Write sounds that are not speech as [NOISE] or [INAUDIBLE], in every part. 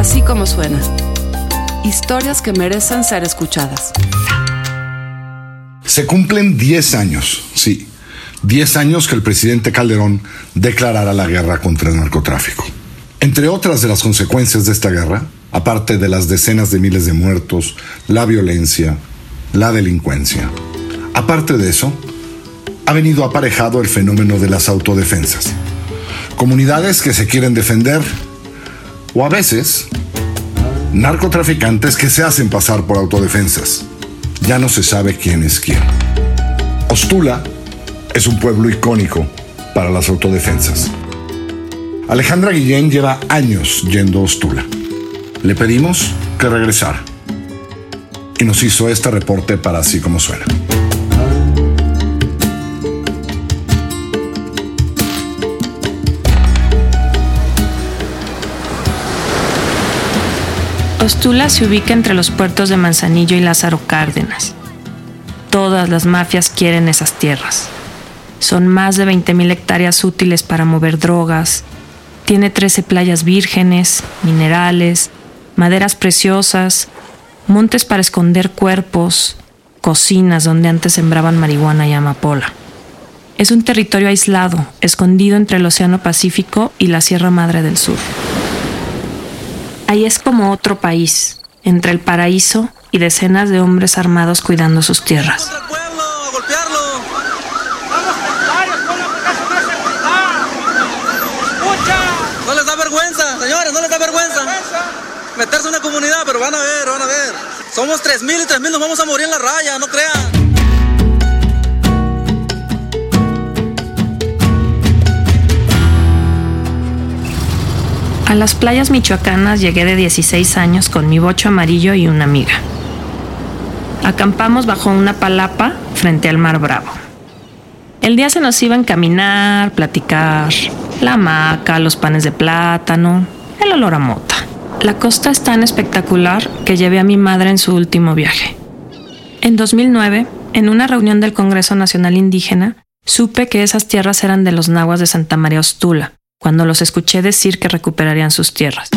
Así como suena. Historias que merecen ser escuchadas. Se cumplen 10 años, sí, 10 años que el presidente Calderón declarara la guerra contra el narcotráfico. Entre otras de las consecuencias de esta guerra, aparte de las decenas de miles de muertos, la violencia, la delincuencia, aparte de eso, ha venido aparejado el fenómeno de las autodefensas. Comunidades que se quieren defender o a veces narcotraficantes que se hacen pasar por autodefensas. Ya no se sabe quién es quién. Ostula es un pueblo icónico para las autodefensas. Alejandra Guillén lleva años yendo a Ostula. Le pedimos que regresara y nos hizo este reporte para así como suena. Ostula se ubica entre los puertos de Manzanillo y Lázaro Cárdenas. Todas las mafias quieren esas tierras. Son más de 20.000 hectáreas útiles para mover drogas. Tiene 13 playas vírgenes, minerales, maderas preciosas, montes para esconder cuerpos, cocinas donde antes sembraban marihuana y amapola. Es un territorio aislado, escondido entre el Océano Pacífico y la Sierra Madre del Sur. Ahí es como otro país, entre el paraíso y decenas de hombres armados cuidando sus tierras. No les da vergüenza, señores, no les da vergüenza. Meterse en una comunidad, pero van a ver, van a ver. Somos 3.000 y 3.000 nos vamos a morir en la raya, no crean. A las playas michoacanas llegué de 16 años con mi bocho amarillo y una amiga. Acampamos bajo una palapa frente al mar Bravo. El día se nos iba a encaminar, platicar, la hamaca, los panes de plátano, el olor a mota. La costa es tan espectacular que llevé a mi madre en su último viaje. En 2009, en una reunión del Congreso Nacional Indígena, supe que esas tierras eran de los nahuas de Santa María Ostula, cuando los escuché decir que recuperarían sus tierras.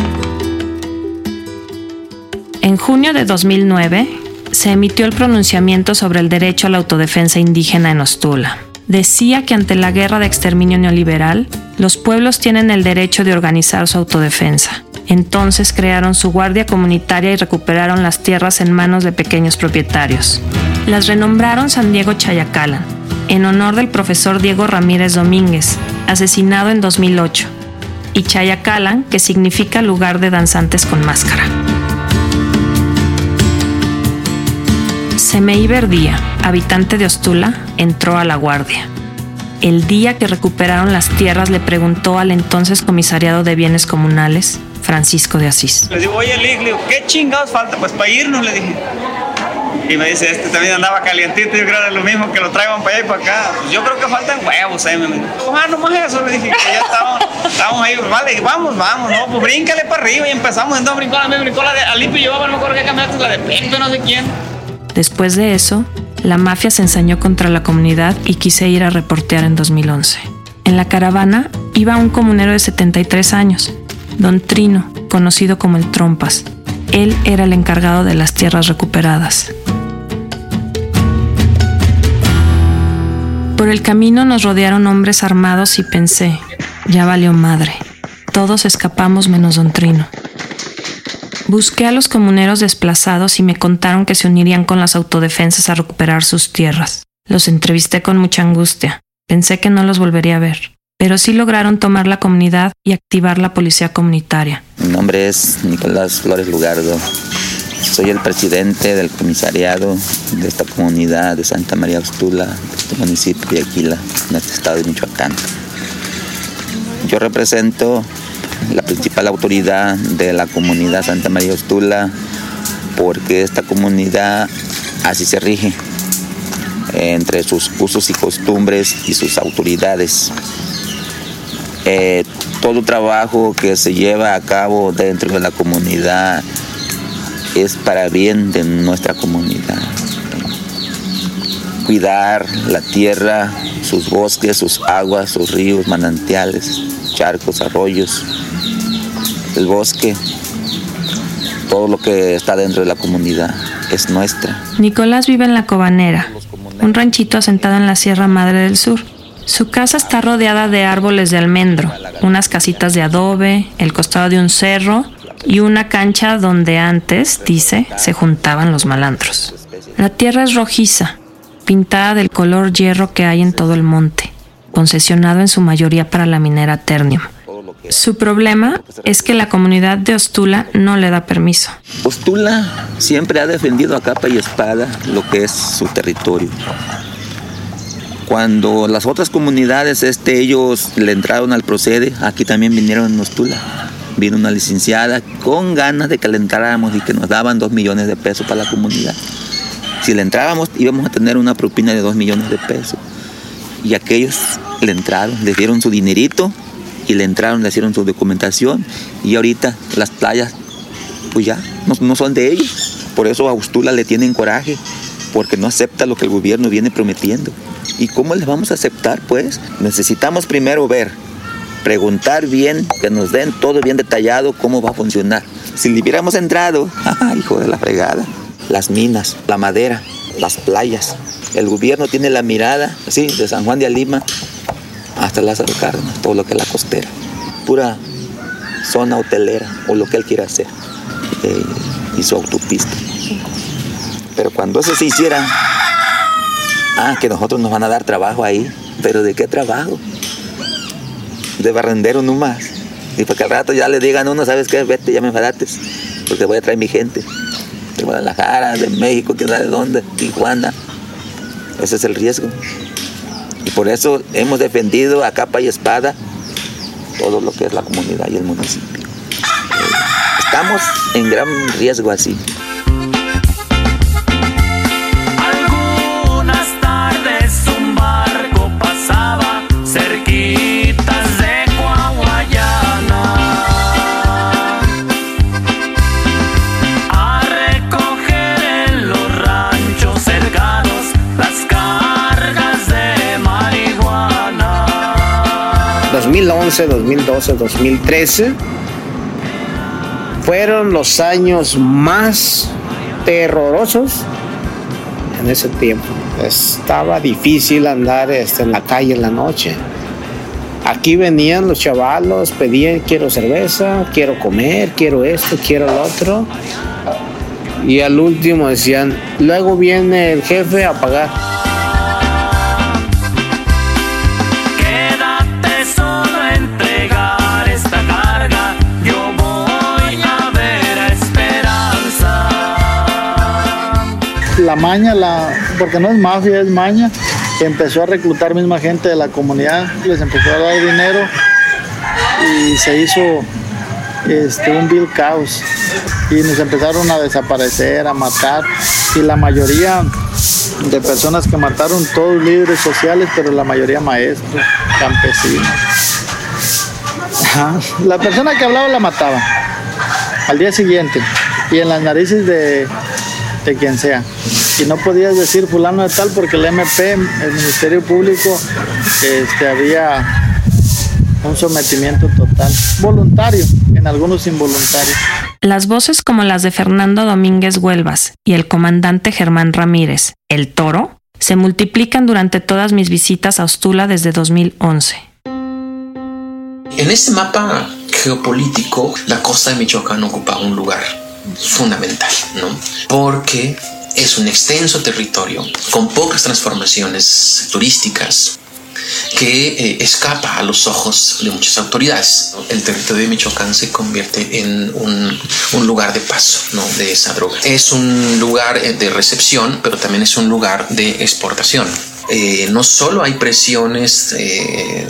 En junio de 2009 se emitió el pronunciamiento sobre el derecho a la autodefensa indígena en Ostula. Decía que ante la guerra de exterminio neoliberal, los pueblos tienen el derecho de organizar su autodefensa. Entonces crearon su guardia comunitaria y recuperaron las tierras en manos de pequeños propietarios. Las renombraron San Diego Chayacalan, en honor del profesor Diego Ramírez Domínguez, asesinado en 2008, y Chayacalan, que significa lugar de danzantes con máscara. Semei Verdía, habitante de Ostula, entró a la guardia. El día que recuperaron las tierras le preguntó al entonces comisariado de bienes comunales, Francisco de Asís. Le digo, oye, ¿qué chingados falta? Pues para irnos, le dije. Y me dice, este también andaba calientito, yo creo que era lo mismo que lo traigan para allá y para acá. Pues yo creo que faltan huevos, eh, me dijo. Ah, nomás eso, le dije, que ya estábamos, estábamos ahí, vale, vamos, vamos, no, pues bríncale para arriba y empezamos, entonces brincó la, me brincó la de Alimpio, llevaba, no me acuerdo qué camioneta, la de Pepe, no sé quién. Después de eso, la mafia se ensañó contra la comunidad y quise ir a reportear en 2011. En la caravana iba un comunero de 73 años, don Trino, conocido como el Trompas. Él era el encargado de las tierras recuperadas. Por el camino nos rodearon hombres armados y pensé, ya valió madre. Todos escapamos menos don Trino. Busqué a los comuneros desplazados y me contaron que se unirían con las autodefensas a recuperar sus tierras. Los entrevisté con mucha angustia. Pensé que no los volvería a ver, pero sí lograron tomar la comunidad y activar la policía comunitaria. Mi nombre es Nicolás Flores Lugardo. Soy el presidente del comisariado de esta comunidad de Santa María Ostula, este municipio de Aquila, en este estado de Michoacán. Yo represento la principal autoridad de la comunidad Santa María Ostula porque esta comunidad así se rige entre sus usos y costumbres y sus autoridades. Eh, todo trabajo que se lleva a cabo dentro de la comunidad es para bien de nuestra comunidad. Cuidar la tierra, sus bosques, sus aguas, sus ríos, manantiales, charcos, arroyos, el bosque, todo lo que está dentro de la comunidad es nuestra. Nicolás vive en La Cobanera, un ranchito asentado en la Sierra Madre del Sur. Su casa está rodeada de árboles de almendro, unas casitas de adobe, el costado de un cerro y una cancha donde antes, dice, se juntaban los malandros. La tierra es rojiza, pintada del color hierro que hay en todo el monte, concesionado en su mayoría para la minera Ternium. Su problema es que la comunidad de Ostula no le da permiso. Ostula siempre ha defendido a capa y espada lo que es su territorio. Cuando las otras comunidades, este, ellos le entraron al procede, aquí también vinieron en Ostula. Vino una licenciada con ganas de que le entráramos y que nos daban dos millones de pesos para la comunidad. Si le entrábamos íbamos a tener una propina de dos millones de pesos. Y aquellos le entraron, le dieron su dinerito y le entraron, le hicieron su documentación y ahorita las playas pues ya no, son de ellos. Por eso a Ustula le tienen coraje, porque no acepta lo que el gobierno viene prometiendo. ¿Y cómo les vamos a aceptar? Pues necesitamos primero ver, preguntar bien, que nos den todo bien detallado cómo va a funcionar. Si le hubiéramos entrado, [LAUGHS] hijo de la fregada, las minas, la madera, las playas. El gobierno tiene la mirada, sí, de San Juan de Alima hasta Lázaro Cárdenas, todo lo que es la costera. Pura zona hotelera o lo que él quiera hacer. Eh, y su autopista. Pero cuando eso se hiciera, ah, que nosotros nos van a dar trabajo ahí. ¿Pero de qué trabajo? De barrendero nomás. Y para que al rato ya le digan uno, ¿sabes qué? Vete, ya me enfadates. Porque voy a traer mi gente. De Guadalajara, de México, quién sabe de dónde, Tijuana. Ese es el riesgo. Y por eso hemos defendido a capa y espada todo lo que es la comunidad y el municipio. Estamos en gran riesgo así. ...2011, 2012, 2013... fueron los años más terrorosos en ese tiempo. Estaba difícil andar este, en la calle en la noche. Aquí venían los chavalos, pedían quiero cerveza, quiero comer, quiero esto, quiero lo otro. Y al último decían, luego viene el jefe a pagar. La maña, la, porque no es mafia, es maña, empezó a reclutar misma gente de la comunidad, les empezó a dar dinero y se hizo este, un vil caos. Y nos empezaron a desaparecer, a matar. Y la mayoría de personas que mataron todos líderes sociales, pero la mayoría maestros, campesinos. La persona que hablaba la mataba al día siguiente. Y en las narices de de quien sea. Y no podías decir fulano de tal porque el MP, el Ministerio Público, este, había un sometimiento total, voluntario, en algunos involuntarios. Las voces como las de Fernando Domínguez Huelvas y el comandante Germán Ramírez, el toro, se multiplican durante todas mis visitas a Ostula desde 2011. En este mapa geopolítico, la costa de Michoacán ocupa un lugar fundamental, ¿no? Porque es un extenso territorio con pocas transformaciones turísticas que eh, escapa a los ojos de muchas autoridades. El territorio de Michoacán se convierte en un, un, lugar de paso ¿no? de esa droga. Es un lugar eh, de recepción, pero también es un lugar de exportación. Eh, no solo hay presiones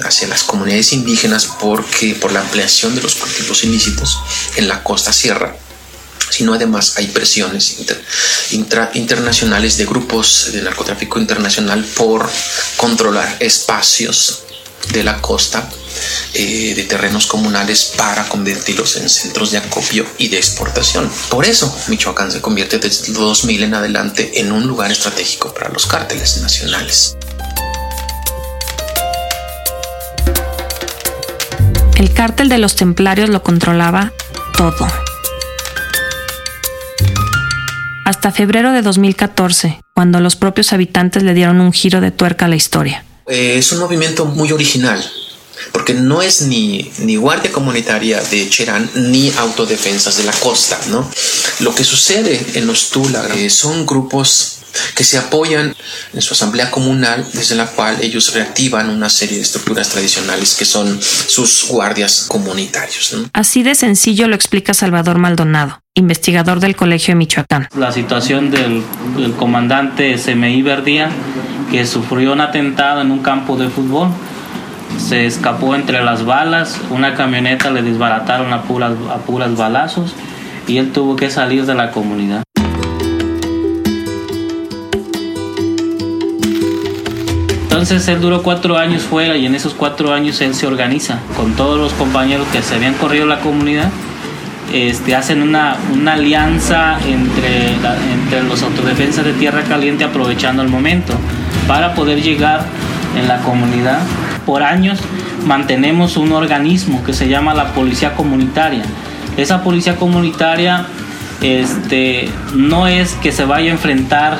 hacia las comunidades indígenas porque por la ampliación de los cultivos ilícitos en la costa sierra, sino además hay presiones internacionales de grupos de narcotráfico internacional por controlar espacios de la costa eh, de terrenos comunales para convertirlos en centros de acopio y de exportación. Por eso Michoacán se convierte desde 2000 en adelante en un lugar estratégico para los cárteles nacionales. El cártel de los templarios lo controlaba todo hasta febrero de 2014, cuando los propios habitantes le dieron un giro de tuerca a la historia. Eh, es un movimiento muy original, porque no es ni, ni guardia comunitaria de Cherán ni autodefensas de la costa, ¿no? Lo que sucede en los Tula eh, son grupos que se apoyan en su asamblea comunal, desde la cual ellos reactivan una serie de estructuras tradicionales que son sus guardias comunitarios. Así de sencillo lo explica Salvador Maldonado, investigador del Colegio de Michoacán. La situación del, comandante SMI Verdía, que sufrió un atentado en un campo de fútbol, se escapó entre las balas, una camioneta le desbarataron a puras, a puras balazos y él tuvo que salir de la comunidad. Entonces él duró cuatro años fuera y en esos cuatro años él se organiza con todos los compañeros que se habían corrido la comunidad. Este, hacen una, una alianza entre, entre los autodefensas de Tierra Caliente aprovechando el momento para poder llegar en la comunidad. Por años mantenemos un organismo que se llama la Policía Comunitaria. Esa Policía Comunitaria este, no es que se vaya a enfrentar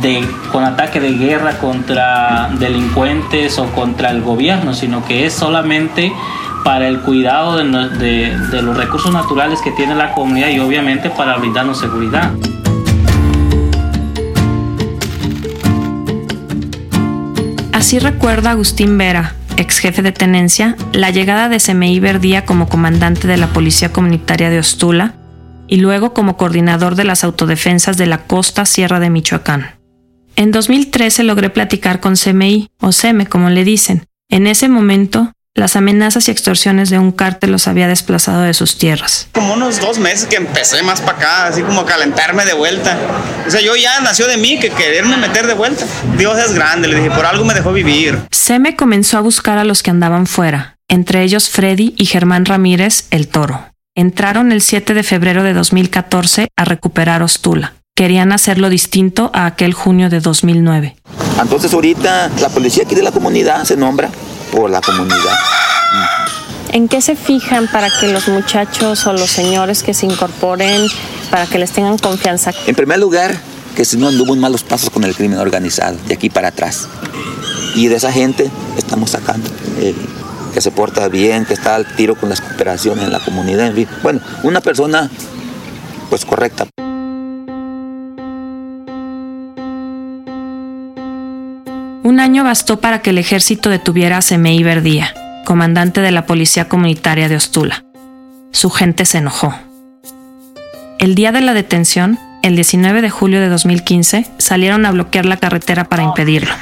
de, con ataque de guerra contra delincuentes o contra el gobierno, sino que es solamente para el cuidado de, los recursos naturales que tiene la comunidad y obviamente para brindarnos seguridad. Así recuerda Agustín Vera, ex jefe de tenencia, la llegada de CMI Verdía como comandante de la Policía Comunitaria de Ostula y luego como coordinador de las autodefensas de la costa Sierra de Michoacán. En 2013 logré platicar con CMI, o SEME como le dicen. En ese momento, las amenazas y extorsiones de un cártel los había desplazado de sus tierras. Como unos dos meses que empecé más para acá, así como a calentarme de vuelta. O sea, yo ya nació de mí que quererme meter de vuelta. Dios es grande, le dije, por algo me dejó vivir. Seme comenzó a buscar a los que andaban fuera, entre ellos Freddy y Germán Ramírez, el toro. Entraron el 7 de febrero de 2014 a recuperar Ostula querían hacerlo distinto a aquel junio de 2009. Entonces ahorita la policía aquí de la comunidad se nombra por la comunidad. ¿En qué se fijan para que los muchachos o los señores que se incorporen, para que les tengan confianza? En primer lugar, que si no anduvo en malos pasos con el crimen organizado, de aquí para atrás. Y de esa gente estamos sacando. Eh, que se porta bien, que está al tiro con las cooperaciones en la comunidad, en fin. Bueno, una persona pues correcta. Un año bastó para que el ejército detuviera a Semei Verdía, comandante de la Policía Comunitaria de Ostula. Su gente se enojó. El día de la detención, el 19 de julio de 2015, salieron a bloquear la carretera para impedirlo.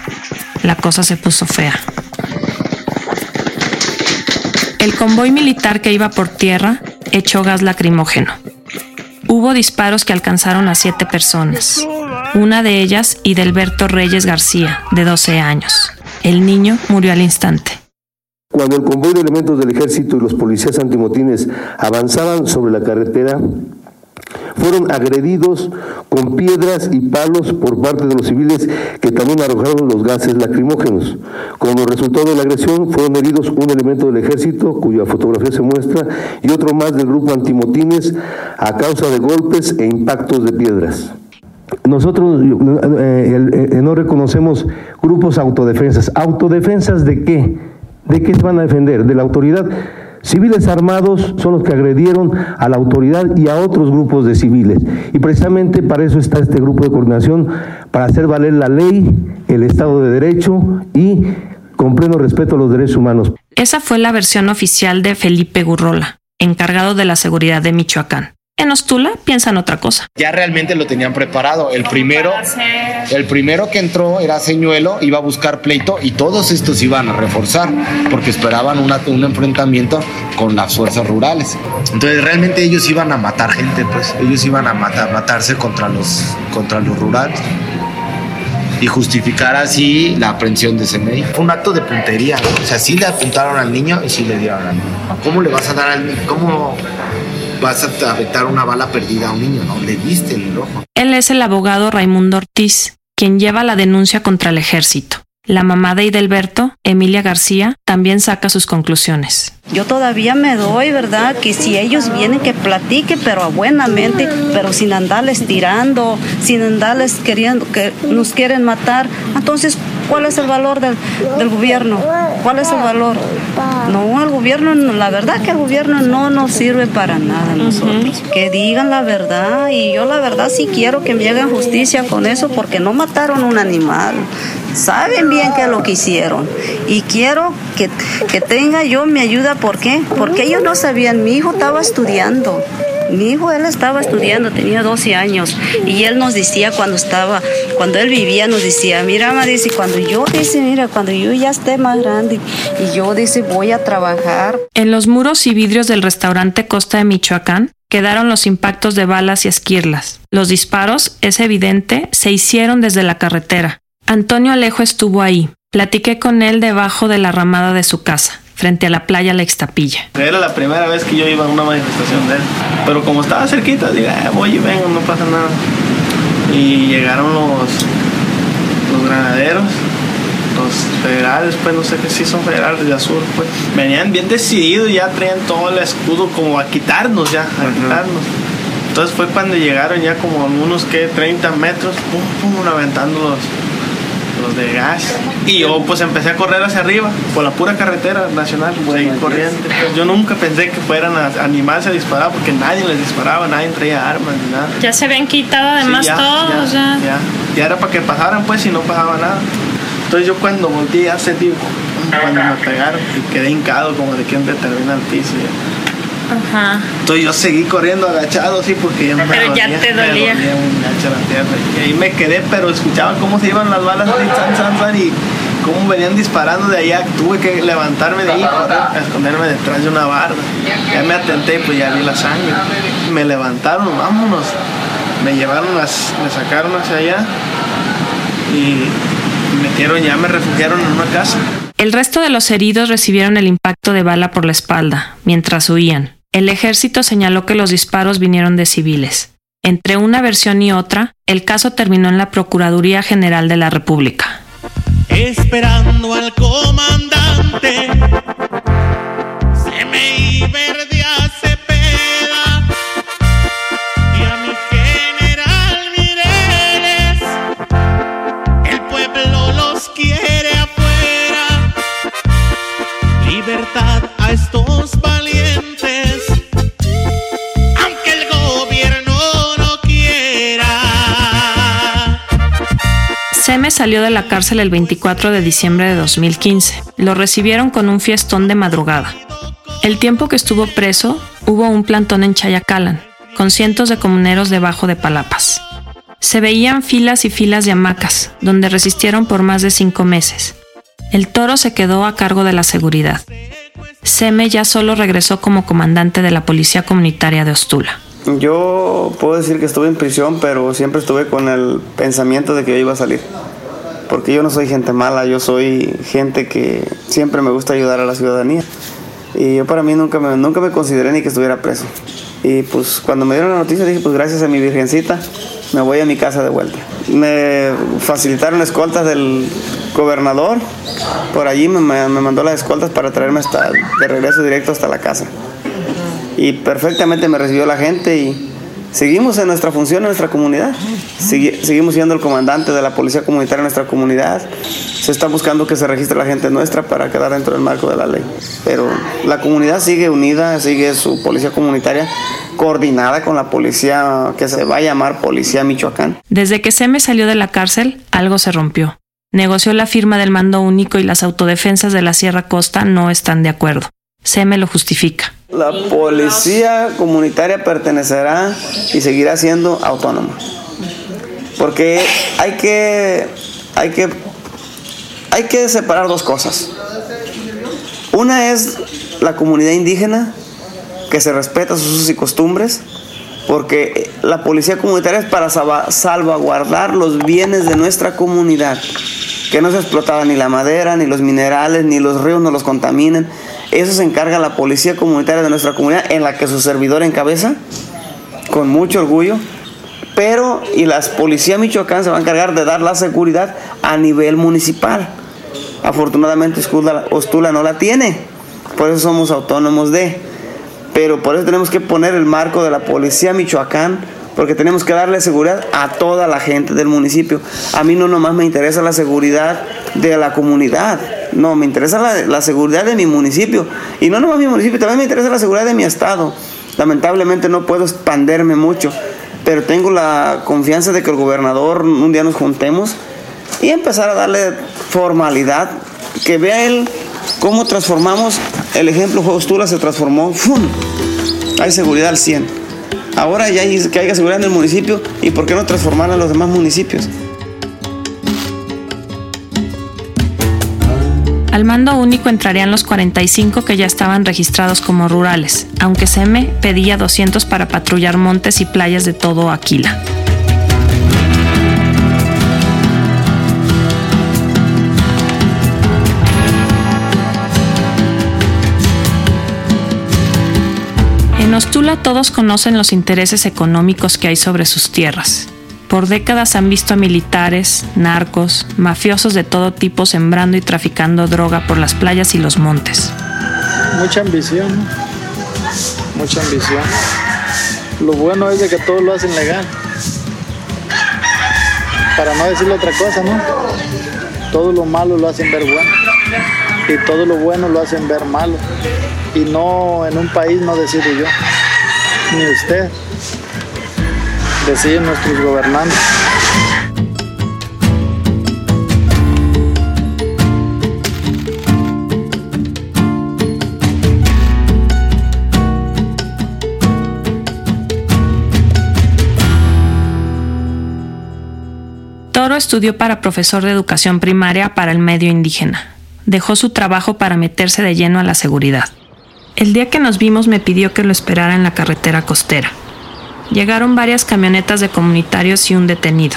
La cosa se puso fea. El convoy militar que iba por tierra echó gas lacrimógeno. Hubo disparos que alcanzaron a siete personas. Una de ellas, Idelberto Reyes García, de 12 años. El niño murió al instante. Cuando el convoy de elementos del ejército y los policías antimotines avanzaban sobre la carretera, fueron agredidos con piedras y palos por parte de los civiles que también arrojaron los gases lacrimógenos. Como resultado de la agresión fueron heridos un elemento del ejército cuya fotografía se muestra y otro más del grupo antimotines a causa de golpes e impactos de piedras. Nosotros eh, eh, no reconocemos grupos autodefensas. ¿Autodefensas de qué? ¿De qué se van a defender? ¿De la autoridad? Civiles armados son los que agredieron a la autoridad y a otros grupos de civiles. Y precisamente para eso está este grupo de coordinación, para hacer valer la ley, el Estado de Derecho y con pleno respeto a los derechos humanos. Esa fue la versión oficial de Felipe Gurrola, encargado de la seguridad de Michoacán. En Ostula piensan otra cosa. Ya realmente lo tenían preparado. El primero, el primero que entró era Señuelo, iba a buscar pleito y todos estos iban a reforzar porque esperaban un enfrentamiento con las fuerzas rurales. Entonces realmente ellos iban a matar gente, pues ellos iban a matar, matarse contra los, contra los rurales y justificar así la aprehensión de ese médico. Fue un acto de puntería, o sea, sí le apuntaron al niño y sí le dieron al niño. ¿Cómo le vas a dar al niño? ¿Cómo vas a aventar una bala perdida a un niño? No, le diste el ojo. Él es el abogado Raimundo Ortiz, quien lleva la denuncia contra el ejército. La mamá de Idelberto, Emilia García, también saca sus conclusiones. Yo todavía me doy, ¿verdad? Que si ellos vienen que platique, pero buenamente, pero sin andarles tirando, sin andarles queriendo que nos quieren matar. Entonces, ¿cuál es el valor del, del gobierno? ¿Cuál es el valor? No, el gobierno, la verdad que el gobierno no nos sirve para nada a nosotros. Que digan la verdad y yo la verdad sí quiero que me hagan justicia con eso porque no mataron un animal. Saben bien qué es lo que hicieron y quiero que, que tenga yo mi ayuda ¿Por qué? Porque ellos no sabían. Mi hijo estaba estudiando. Mi hijo, él estaba estudiando, tenía 12 años. Y él nos decía cuando estaba, cuando él vivía, nos decía, mira, mamá, dice, cuando yo, dice, mira, cuando yo ya esté más grande y yo, dice, voy a trabajar. En los muros y vidrios del restaurante Costa de Michoacán quedaron los impactos de balas y esquirlas. Los disparos, es evidente, se hicieron desde la carretera. Antonio Alejo estuvo ahí. Platiqué con él debajo de la ramada de su casa frente a la playa La Extapilla. Era la primera vez que yo iba a una manifestación de él, pero como estaba cerquita, dije, ah, voy y vengo, no pasa nada. Y llegaron los, los granaderos, los federales, pues no sé qué sí son federales de azul, pues. Venían bien decididos, ya traían todo el escudo como a quitarnos ya, a quitarnos. Entonces fue cuando llegaron ya como a unos que 30 metros, pum, pum, aventando los, de gas. Y yo pues empecé a correr hacia arriba, por la pura carretera nacional, seguir corriendo. Yo nunca pensé que fueran a animarse a disparar porque nadie les disparaba, nadie traía armas ni nada. Ya se habían quitado además Sí, ya, todos, ya, ya. ya. Ya era para que pasaran pues y no pasaba nada. Entonces yo cuando volteé ya sentí cuando me pegaron y quedé hincado como de quien determina el piso. ya. Ajá. Entonces yo seguí corriendo agachado así porque ya me Pero ya te me dolía. un gacho la tierra. Y ahí me quedé, pero escuchaba cómo se iban las balas así, san, san, san, y cómo venían disparando de allá. Tuve que levantarme de ahí, correr, a esconderme detrás de una barda. Ya me atenté y pues ya vi la sangre. Me levantaron, vámonos. Me llevaron, las, me sacaron hacia allá y me metieron ya, me refugiaron en una casa. El resto de los heridos recibieron el impacto de bala por la espalda, mientras huían. El ejército señaló que los disparos vinieron de civiles. Entre una versión y otra, el caso terminó en la Procuraduría General de la República. Esperando al comandante, se me Cepeda Seme salió de la cárcel el 24 de diciembre de 2015. Lo recibieron con un fiestón de madrugada. El tiempo que estuvo preso, hubo un plantón en Chayacalan, con cientos de comuneros debajo de palapas. Se veían filas y filas de hamacas, donde resistieron por más de cinco meses. El toro se quedó a cargo de la seguridad. Seme ya solo regresó como comandante de la Policía Comunitaria de Ostula. Yo puedo decir que estuve en prisión, pero siempre estuve con el pensamiento de que yo iba a salir. Porque yo no soy gente mala, yo soy gente que siempre me gusta ayudar a la ciudadanía. Y yo para mí nunca me, nunca me consideré ni que estuviera preso. Y pues cuando me dieron la noticia dije, pues gracias a mi virgencita, me voy a mi casa de vuelta. Me facilitaron escoltas del gobernador, por allí me, me mandó las escoltas para traerme hasta, de regreso directo hasta la casa y perfectamente me recibió la gente y seguimos en nuestra función en nuestra comunidad. Segui- seguimos siendo el comandante de la policía comunitaria en nuestra comunidad. Se está buscando que se registre la gente nuestra para quedar dentro del marco de la ley. Pero la comunidad sigue unida, sigue su policía comunitaria coordinada con la policía que se va a llamar Policía Michoacán. Desde que Seme salió de la cárcel, algo se rompió. Negoció la firma del mando único y las autodefensas de la Sierra Costa no están de acuerdo. Seme lo justifica. La policía comunitaria pertenecerá y seguirá siendo autónoma. Porque hay que, hay que, hay que separar dos cosas. Una es la comunidad indígena, que se respeta sus usos y costumbres, porque la policía comunitaria es para salva- salvaguardar los bienes de nuestra comunidad, que no se explotaba ni la madera, ni los minerales, ni los ríos no los contaminen. Eso se encarga la policía comunitaria de nuestra comunidad, en la que su servidor encabeza, con mucho orgullo. Pero, y la policía Michoacán se va a encargar de dar la seguridad a nivel municipal. Afortunadamente Ostula no la tiene, por eso somos autónomos de. Pero por eso tenemos que poner el marco de la policía Michoacán, porque tenemos que darle seguridad a toda la gente del municipio. A mí no nomás me interesa la seguridad de la comunidad, no, me interesa la, seguridad de mi municipio. Y no nomás mi municipio, también me interesa la seguridad de mi estado. Lamentablemente no puedo expanderme mucho, pero tengo la confianza de que el gobernador un día nos juntemos y empezar a darle formalidad, que vea él cómo transformamos, el ejemplo Ostula se transformó, ¡fum! hay seguridad al 100. Ahora ya hay que haya seguridad en el municipio y por qué no transformar a los demás municipios. Al mando único entrarían los 45 que ya estaban registrados como rurales, aunque SEME pedía 200 para patrullar montes y playas de todo Aquila. En Ostula todos conocen los intereses económicos que hay sobre sus tierras. Por décadas han visto a militares, narcos, mafiosos de todo tipo sembrando y traficando droga por las playas y los montes. Mucha ambición, mucha ambición. Lo bueno es de que todos lo hacen legal. Para no decirle otra cosa, ¿no? Todo lo malo lo hacen ver bueno. Y todo lo bueno lo hacen ver malo. Y no en un país no decido yo, ni usted deciden nuestros gobernantes. Toro estudió para profesor de educación primaria para el medio indígena. Dejó su trabajo para meterse de lleno a la seguridad. El día que nos vimos me pidió que lo esperara en la carretera costera. Llegaron varias camionetas de comunitarios y un detenido.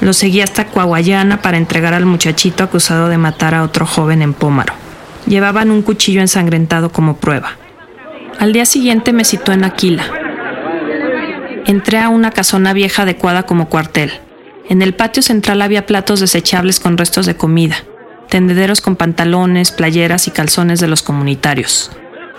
Lo seguí hasta Coahuayana para entregar al muchachito acusado de matar a otro joven en Pómaro. Llevaban un cuchillo ensangrentado como prueba. Al día siguiente me citó en Aquila. Entré a una casona vieja adecuada como cuartel. En el patio central había platos desechables con restos de comida, tendederos con pantalones, playeras y calzones de los comunitarios.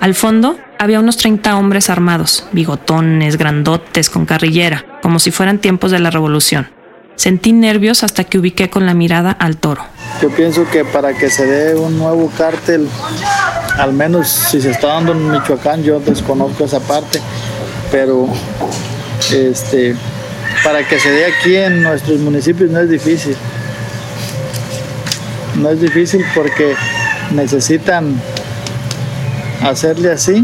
Al fondo había unos 30 hombres armados, bigotones, grandotes, con carrillera, como si fueran tiempos de la revolución. Sentí nervios hasta que ubiqué con la mirada al toro. Yo pienso que para que se dé un nuevo cártel, al menos si se está dando en Michoacán, yo desconozco esa parte, pero este, para que se dé aquí en nuestros municipios no es difícil. No es difícil porque necesitan hacerle así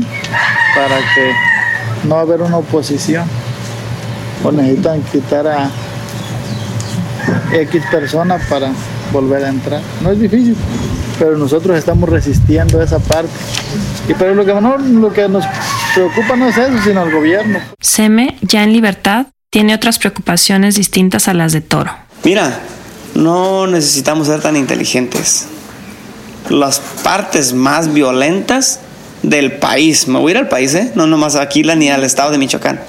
para que no haber una oposición o necesitan quitar a X persona para volver a entrar. No es difícil, pero nosotros estamos resistiendo esa parte. Y pero lo que, no, lo que nos preocupa no es eso, sino el gobierno. Seme, ya en libertad, tiene otras preocupaciones distintas a las de Toro. Mira, no necesitamos ser tan inteligentes. Las partes más violentas del país, me voy a ir al país, ¿eh? no nomás a Aquila ni al estado de Michoacán.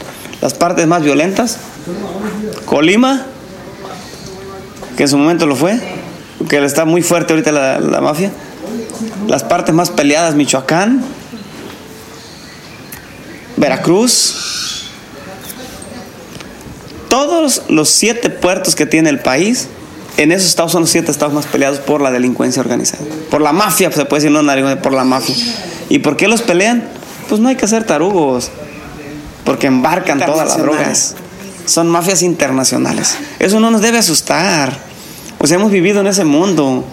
Las partes más violentas, Colima, que en su momento lo fue, que está muy fuerte ahorita la, la mafia. Las partes más peleadas, Michoacán, Veracruz, todos los siete puertos que tiene el país, en esos estados son los siete estados más peleados por la delincuencia organizada. Por la mafia, se puede decir, no por la mafia. ¿Y por qué los pelean? Pues no hay que ser tarugos, porque embarcan todas las drogas. Son mafias internacionales. Eso no nos debe asustar. Pues hemos vivido en ese mundo.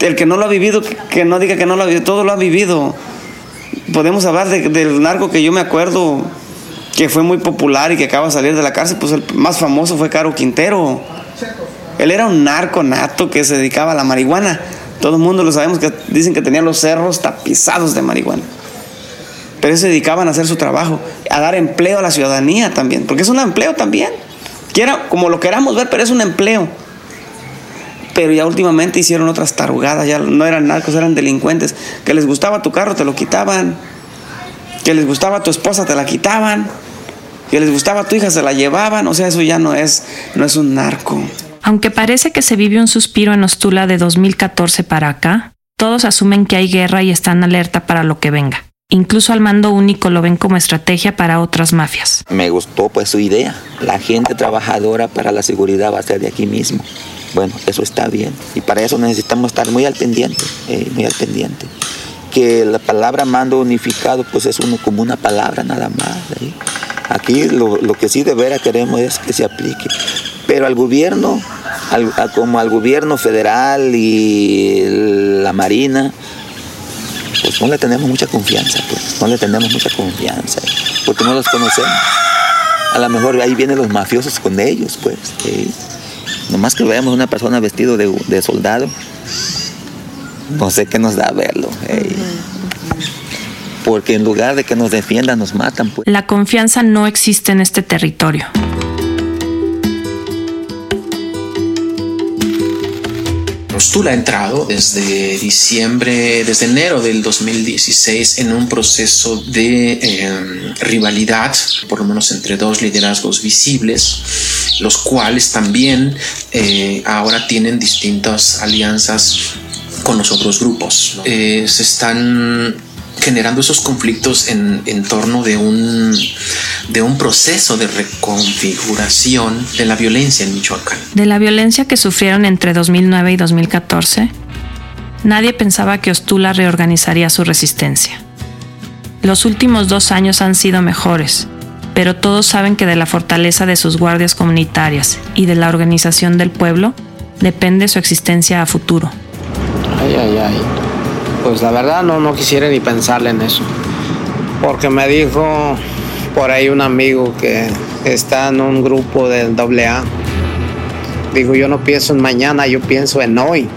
El que no lo ha vivido, que no diga que no lo ha vivido, todo lo ha vivido. Podemos hablar de- del narco que yo me acuerdo que fue muy popular y que acaba de salir de la cárcel, pues el más famoso fue Caro Quintero. Él era un narco nato que se dedicaba a la marihuana. Todo el mundo lo sabemos que dicen que tenía los cerros tapizados de marihuana. Pero ellos se dedicaban a hacer su trabajo, a dar empleo a la ciudadanía también, porque es un empleo también. Quiera, como lo queramos ver, pero es un empleo. Pero ya últimamente hicieron otras tarugadas, ya no eran narcos, eran delincuentes. Que les gustaba tu carro, te lo quitaban. Que les gustaba tu esposa, te la quitaban. Que les gustaba tu hija, se la llevaban. O sea, eso ya no es, no es un narco. Aunque parece que se vive un suspiro en Ostula de 2014 para acá, todos asumen que hay guerra y están alerta para lo que venga. Incluso al mando único lo ven como estrategia para otras mafias. Me gustó pues su idea. La gente trabajadora para la seguridad va a ser de aquí mismo. Bueno, eso está bien. Y para eso necesitamos estar muy al pendiente, eh, muy al pendiente. Que la palabra mando unificado pues es uno como una palabra nada más. ¿eh? Aquí lo, lo, que sí de veras queremos es que se aplique. Pero al gobierno, como al gobierno federal y la Marina, pues no le tenemos mucha confianza, pues no le tenemos mucha confianza, porque no los conocemos. A lo mejor ahí vienen los mafiosos con ellos, pues. Nomás que veamos una persona vestido de, soldado, no sé qué nos da verlo. Porque en lugar de que nos defiendan, nos matan. Pues. La confianza no existe en este territorio. Ostula ha entrado desde diciembre, desde enero del 2016 en un proceso de eh, rivalidad, por lo menos entre dos liderazgos visibles, los cuales también eh, ahora tienen distintas alianzas con los otros grupos. Eh, se están generando esos conflictos en, en torno de un, de un proceso de reconfiguración de la violencia en Michoacán. De la violencia que sufrieron entre 2009 y 2014, nadie pensaba que Ostula reorganizaría su resistencia. Los últimos dos años han sido mejores, pero todos saben que de la fortaleza de sus guardias comunitarias y de la organización del pueblo depende su existencia a futuro. Ay, ay, ay pues la verdad no, no quisiera ni pensarle en eso. Porque me dijo por ahí un amigo que está en un grupo del AA. Dijo, yo no pienso en mañana, yo pienso en hoy.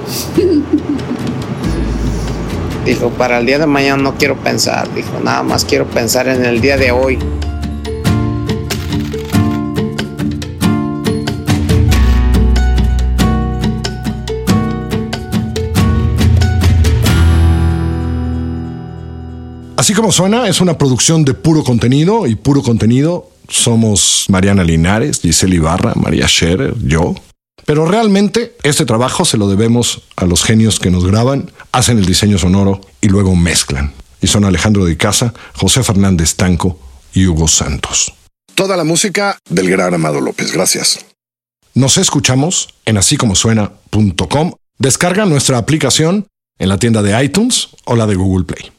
Dijo, para el día de mañana no quiero pensar. Dijo, nada más quiero pensar en el día de hoy. Así como suena, es una producción de puro contenido y puro contenido somos Mariana Linares, Giselle Ibarra, María Scherer, yo. Pero realmente este trabajo se lo debemos a los genios que nos graban, hacen el diseño sonoro y luego mezclan. Y son Alejandro de Casa, José Fernández Tanco y Hugo Santos. Toda la música del gran Amado López, gracias. Nos escuchamos en asícomosuena.com. Descarga nuestra aplicación en la tienda de iTunes o la de Google Play.